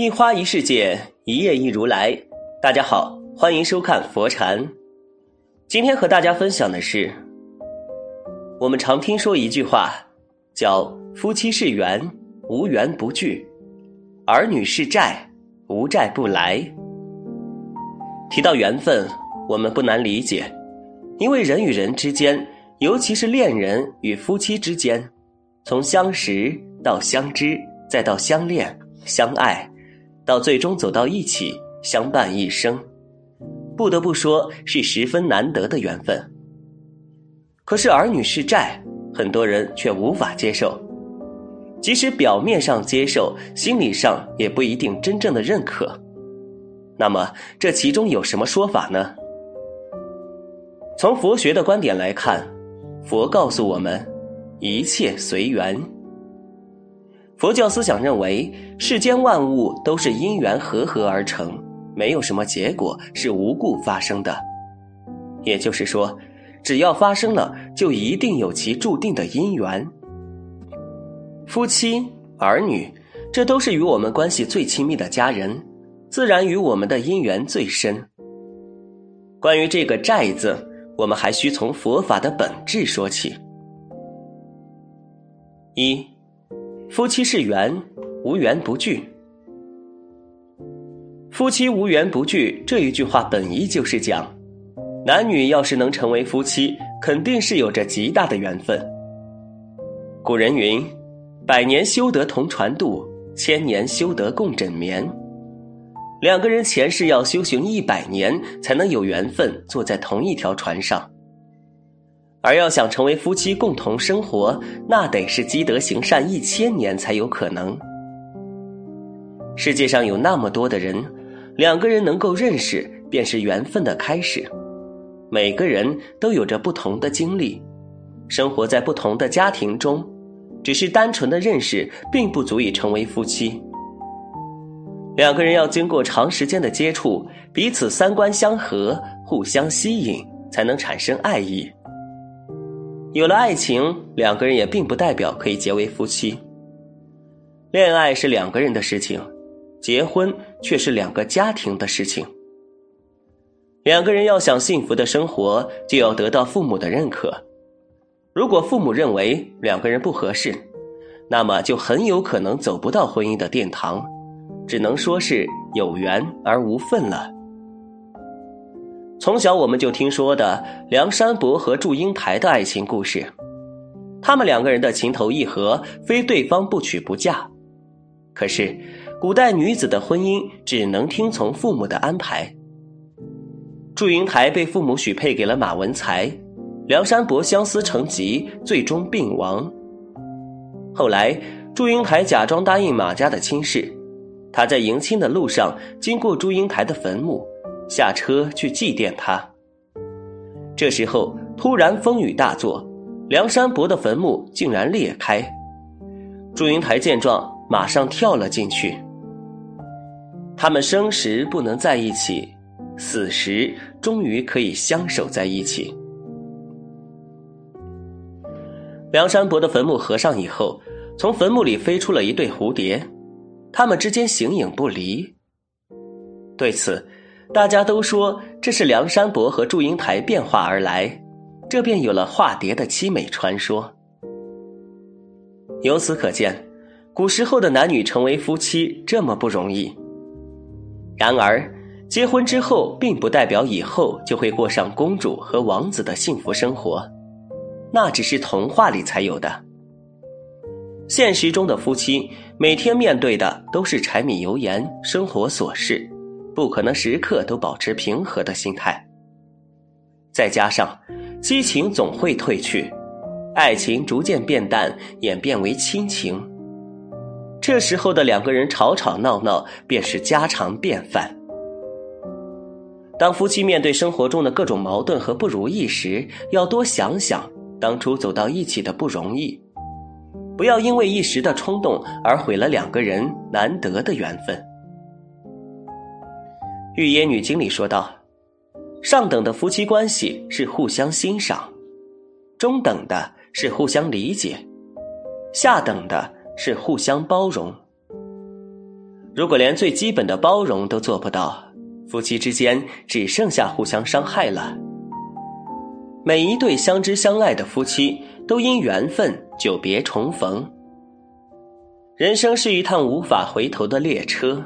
一花一世界，一叶一如来。大家好，欢迎收看佛禅。今天和大家分享的是，我们常听说一句话，叫“夫妻是缘，无缘不聚；儿女是债，无债不来”。提到缘分，我们不难理解，因为人与人之间，尤其是恋人与夫妻之间，从相识到相知，再到相恋、相爱。到最终走到一起，相伴一生，不得不说是十分难得的缘分。可是儿女是债，很多人却无法接受，即使表面上接受，心理上也不一定真正的认可。那么这其中有什么说法呢？从佛学的观点来看，佛告诉我们，一切随缘。佛教思想认为，世间万物都是因缘合合而成，没有什么结果是无故发生的。也就是说，只要发生了，就一定有其注定的因缘。夫妻、儿女，这都是与我们关系最亲密的家人，自然与我们的因缘最深。关于这个“债”字，我们还需从佛法的本质说起。一。夫妻是缘，无缘不聚。夫妻无缘不聚这一句话本意就是讲，男女要是能成为夫妻，肯定是有着极大的缘分。古人云：“百年修得同船渡，千年修得共枕眠。”两个人前世要修行一百年，才能有缘分坐在同一条船上。而要想成为夫妻共同生活，那得是积德行善一千年才有可能。世界上有那么多的人，两个人能够认识，便是缘分的开始。每个人都有着不同的经历，生活在不同的家庭中，只是单纯的认识，并不足以成为夫妻。两个人要经过长时间的接触，彼此三观相合，互相吸引，才能产生爱意。有了爱情，两个人也并不代表可以结为夫妻。恋爱是两个人的事情，结婚却是两个家庭的事情。两个人要想幸福的生活，就要得到父母的认可。如果父母认为两个人不合适，那么就很有可能走不到婚姻的殿堂，只能说是有缘而无分了。从小我们就听说的梁山伯和祝英台的爱情故事，他们两个人的情投意合，非对方不娶不嫁。可是，古代女子的婚姻只能听从父母的安排。祝英台被父母许配给了马文才，梁山伯相思成疾，最终病亡。后来，祝英台假装答应马家的亲事，他在迎亲的路上经过祝英台的坟墓。下车去祭奠他。这时候突然风雨大作，梁山伯的坟墓竟然裂开。祝英台见状，马上跳了进去。他们生时不能在一起，死时终于可以相守在一起。梁山伯的坟墓合上以后，从坟墓里飞出了一对蝴蝶，他们之间形影不离。对此。大家都说这是梁山伯和祝英台变化而来，这便有了化蝶的凄美传说。由此可见，古时候的男女成为夫妻这么不容易。然而，结婚之后并不代表以后就会过上公主和王子的幸福生活，那只是童话里才有的。现实中的夫妻每天面对的都是柴米油盐、生活琐事。不可能时刻都保持平和的心态，再加上激情总会褪去，爱情逐渐变淡，演变为亲情。这时候的两个人吵吵闹闹便是家常便饭。当夫妻面对生活中的各种矛盾和不如意时，要多想想当初走到一起的不容易，不要因为一时的冲动而毁了两个人难得的缘分。《玉耶女经》里说道：“上等的夫妻关系是互相欣赏，中等的是互相理解，下等的是互相包容。如果连最基本的包容都做不到，夫妻之间只剩下互相伤害了。每一对相知相爱的夫妻都因缘分久别重逢。人生是一趟无法回头的列车，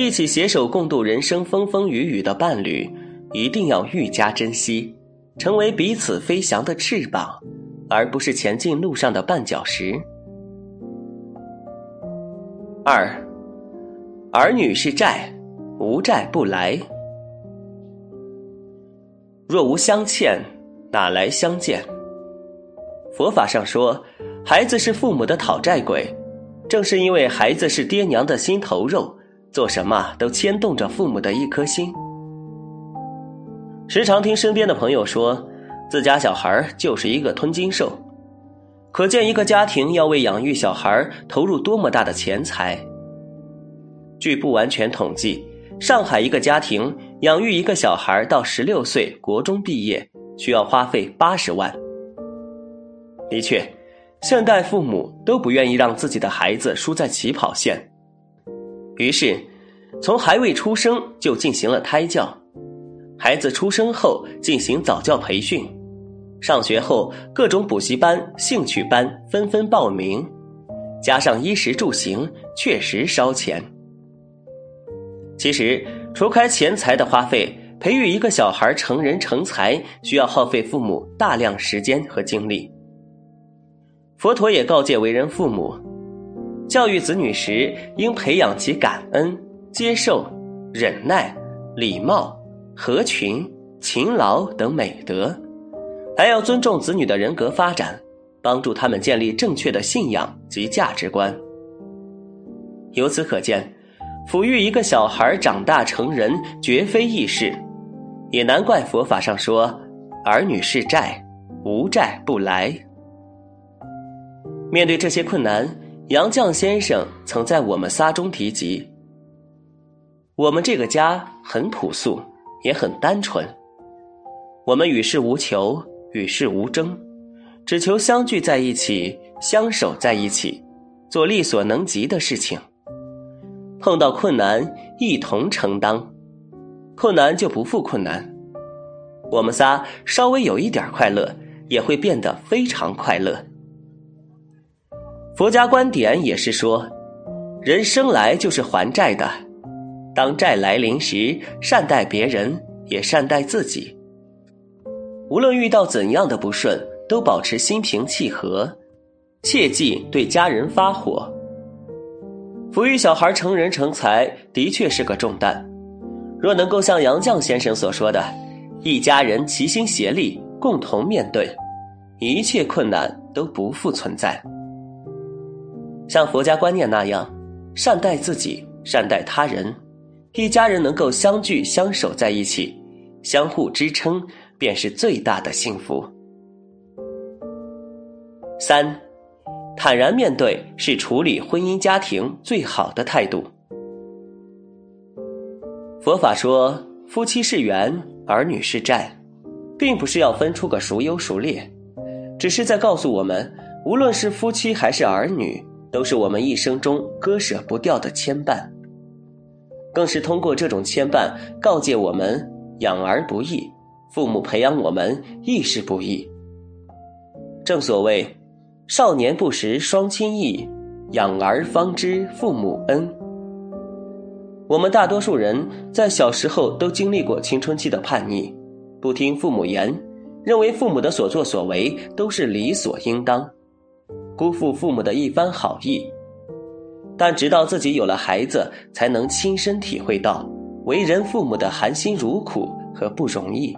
一起携手共度人生风风雨雨的伴侣，一定要愈加珍惜，成为彼此飞翔的翅膀，而不是前进路上的绊脚石。二，儿女是债，无债不来。若无相欠，哪来相见？佛法上说，孩子是父母的讨债鬼，正是因为孩子是爹娘的心头肉，做什么都牵动着父母的一颗心。时常听身边的朋友说，自家小孩就是一个吞金兽。可见一个家庭要为养育小孩投入多么大的钱财。据不完全统计，上海一个家庭养育一个小孩到十六岁国中毕业，需要花费八十万。的确，现代父母都不愿意让自己的孩子输在起跑线，于是，从还未出生就进行了胎教，孩子出生后进行早教培训。上学后，各种补习班、兴趣班纷纷报名，加上衣食住行，确实烧钱。其实，除开钱财的花费，培育一个小孩成人成才，需要耗费父母大量时间和精力。佛陀也告诫为人父母，教育子女时，应培养其感恩、接受、忍耐、礼貌、合群、勤劳等美德。还要尊重子女的人格发展，帮助他们建立正确的信仰及价值观。由此可见，抚育一个小孩长大成人绝非易事，也难怪佛法上说：“儿女是债，无债不来。”面对这些困难，杨绛先生曾在我们仨中提及：“我们这个家很朴素，也很单纯，我们与世无求。”与世无争，只求相聚在一起，相守在一起，做力所能及的事情。碰到困难，一同承担，困难就不负困难。我们仨稍微有一点快乐，也会变得非常快乐。佛家观点也是说，人生来就是还债的，当债来临时，善待别人，也善待自己。无论遇到怎样的不顺，都保持心平气和，切忌对家人发火。抚育小孩成人成才的确是个重担，若能够像杨绛先生所说的，一家人齐心协力，共同面对，一切困难都不复存在。像佛家观念那样，善待自己，善待他人，一家人能够相聚相守在一起，相互支撑。便是最大的幸福。三，坦然面对是处理婚姻家庭最好的态度。佛法说，夫妻是缘，儿女是债，并不是要分出个孰优孰劣，只是在告诉我们，无论是夫妻还是儿女，都是我们一生中割舍不掉的牵绊。更是通过这种牵绊，告诫我们养儿不易。父母培养我们亦是不易。正所谓，少年不识双亲意，养儿方知父母恩。我们大多数人在小时候都经历过青春期的叛逆，不听父母言，认为父母的所作所为都是理所应当，辜负父母的一番好意。但直到自己有了孩子，才能亲身体会到为人父母的含辛茹苦和不容易。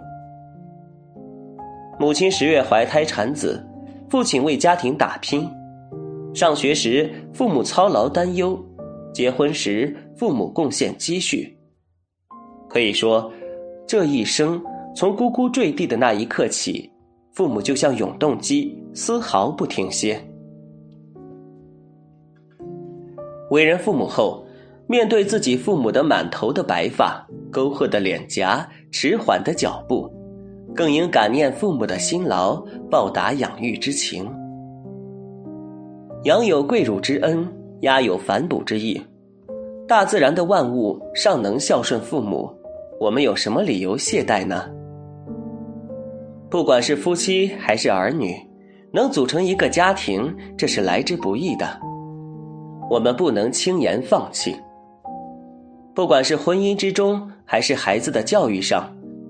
母亲十月怀胎产子，父亲为家庭打拼；上学时父母操劳担忧，结婚时父母贡献积蓄。可以说，这一生从呱呱坠地的那一刻起，父母就像永动机，丝毫不停歇。为人父母后，面对自己父母的满头的白发、沟壑的脸颊、迟缓的脚步。更应感念父母的辛劳，报答养育之情。羊有跪乳之恩，鸦有反哺之意。大自然的万物尚能孝顺父母，我们有什么理由懈怠呢？不管是夫妻还是儿女，能组成一个家庭，这是来之不易的，我们不能轻言放弃。不管是婚姻之中，还是孩子的教育上，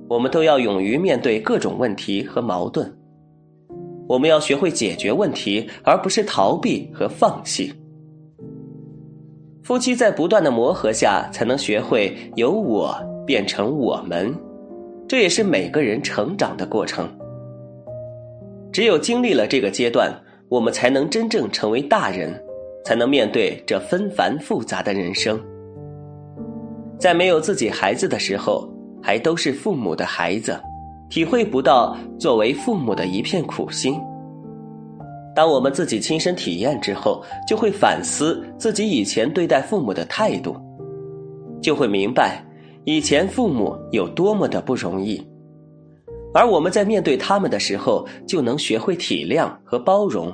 我们都要勇于面对各种问题和矛盾。我们要学会解决问题，而不是逃避和放弃。夫妻在不断的磨合下，才能学会由我变成我们，这也是每个人成长的过程。只有经历了这个阶段，我们才能真正成为大人，才能面对这纷繁复杂的人生。在没有自己孩子的时候，还都是父母的孩子，体会不到作为父母的一片苦心。当我们自己亲身体验之后，就会反思自己以前对待父母的态度，就会明白以前父母有多么的不容易，而我们在面对他们的时候，就能学会体谅和包容。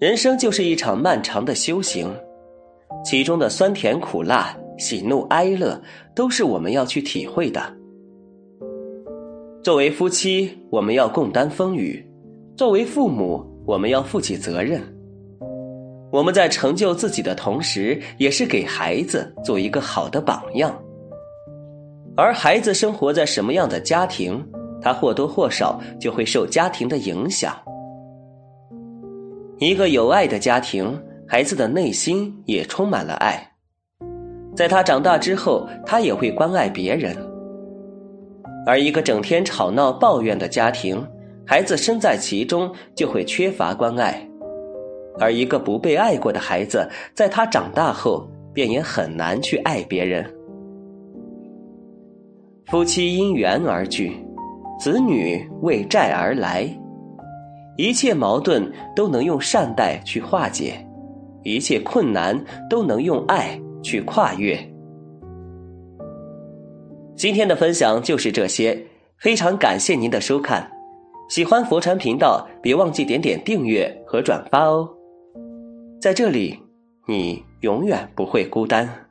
人生就是一场漫长的修行，其中的酸甜苦辣、喜怒哀乐，都是我们要去体会的。作为夫妻，我们要共担风雨。作为父母，我们要负起责任。我们在成就自己的同时，也是给孩子做一个好的榜样。而孩子生活在什么样的家庭，他或多或少就会受家庭的影响。一个有爱的家庭，孩子的内心也充满了爱，在他长大之后，他也会关爱别人。而一个整天吵闹抱怨的家庭，孩子身在其中就会缺乏关爱，而一个不被爱过的孩子，在他长大后便也很难去爱别人。夫妻因缘而聚，子女为债而来，一切矛盾都能用善待去化解，一切困难都能用爱去跨越。今天的分享就是这些，非常感谢您的收看。喜欢佛禅频道，别忘记点点订阅和转发哦。在这里，你永远不会孤单。